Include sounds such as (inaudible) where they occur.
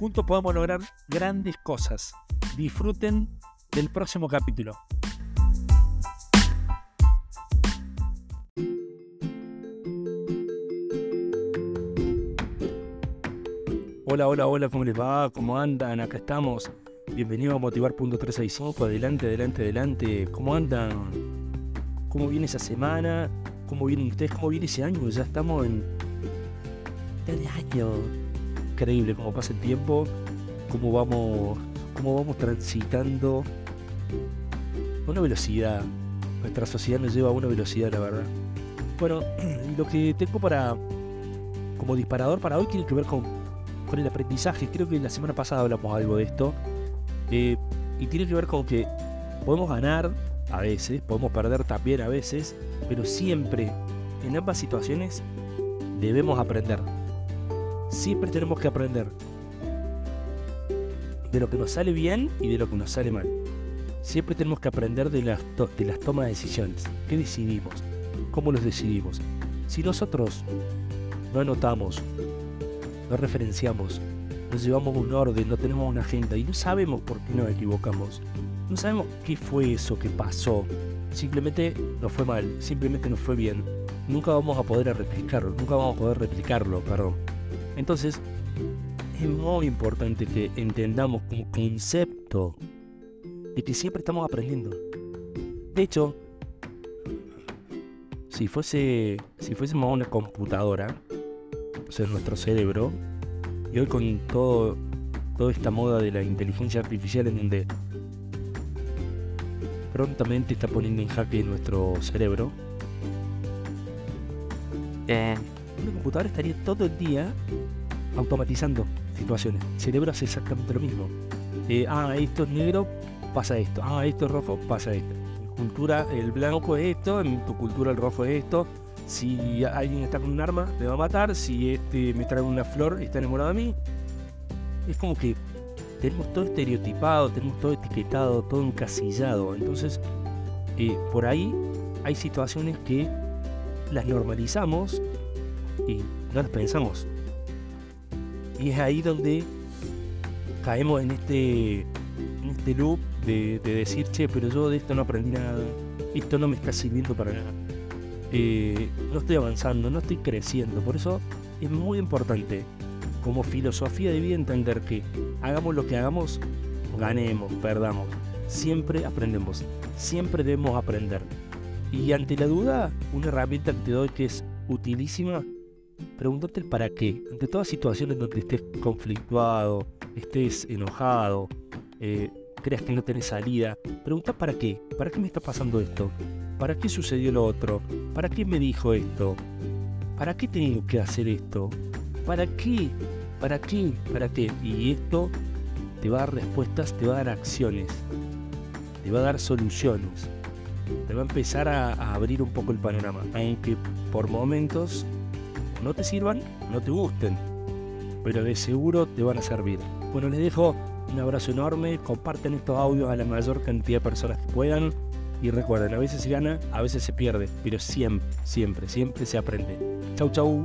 Juntos podemos lograr grandes cosas. Disfruten del próximo capítulo. Hola, hola, hola, ¿cómo les va? ¿Cómo andan? Acá estamos. Bienvenido a Motivar.365. Adelante, adelante, adelante. ¿Cómo andan? ¿Cómo viene esa semana? ¿Cómo vienen ustedes? ¿Cómo viene ese año? Ya estamos en... de año. Increíble cómo pasa el tiempo, cómo vamos cómo vamos transitando a una velocidad. Nuestra sociedad nos lleva a una velocidad, la verdad. Bueno, (clears throat) lo que tengo para como disparador para hoy tiene que ver con, con el aprendizaje. Creo que la semana pasada hablamos algo de esto. Eh, y tiene que ver con que podemos ganar a veces, podemos perder también a veces, pero siempre, en ambas situaciones, debemos aprender. Siempre tenemos que aprender de lo que nos sale bien y de lo que nos sale mal. Siempre tenemos que aprender de las, de las tomas de decisiones. ¿Qué decidimos? ¿Cómo los decidimos? Si nosotros no anotamos, no referenciamos, no llevamos un orden, no tenemos una agenda y no sabemos por qué nos equivocamos, no sabemos qué fue eso que pasó, simplemente nos fue mal, simplemente nos fue bien, nunca vamos a poder replicarlo, nunca vamos a poder replicarlo, perdón. Entonces, es muy importante que entendamos como concepto de que siempre estamos aprendiendo. De hecho, si fuese si fuésemos una computadora, o sea, nuestro cerebro, y hoy con todo toda esta moda de la inteligencia artificial en donde prontamente está poniendo en jaque nuestro cerebro, eh, una computadora estaría todo el día automatizando situaciones. El cerebro hace exactamente lo mismo. Eh, ah, esto es negro, pasa esto. Ah, esto es rojo, pasa esto. Cultura el blanco es esto, en tu cultura el rojo es esto. Si alguien está con un arma, me va a matar. Si este me trae una flor, está enamorado de mí. Es como que tenemos todo estereotipado, tenemos todo etiquetado, todo encasillado. Entonces, eh, por ahí hay situaciones que las normalizamos y no las pensamos. Y es ahí donde caemos en este, en este loop de, decir, che, pero yo de esto no aprendí nada, esto no me está sirviendo para nada. Eh, no estoy avanzando, no estoy creciendo. Por eso es muy importante como filosofía de vida entender que hagamos lo que hagamos, ganemos, perdamos. Siempre aprendemos, siempre debemos aprender. Y ante la duda, una herramienta que te doy que es utilísima Pregúntate el para qué. Ante todas situaciones donde estés conflictuado, estés enojado, eh, creas que no tenés salida, pregunta para qué. ¿Para qué me está pasando esto? ¿Para qué sucedió lo otro? ¿Para qué me dijo esto? ¿Para qué tengo que hacer esto? ¿Para qué? ¿Para qué? ¿Para qué? Y esto te va a dar respuestas, te va a dar acciones, te va a dar soluciones, te va a empezar a, a abrir un poco el panorama. Aunque por momentos no te sirvan, no te gusten, pero de seguro te van a servir. Bueno, les dejo un abrazo enorme, comparten estos audios a la mayor cantidad de personas que puedan y recuerden, a veces se gana, a veces se pierde, pero siempre, siempre, siempre se aprende. Chau, chau.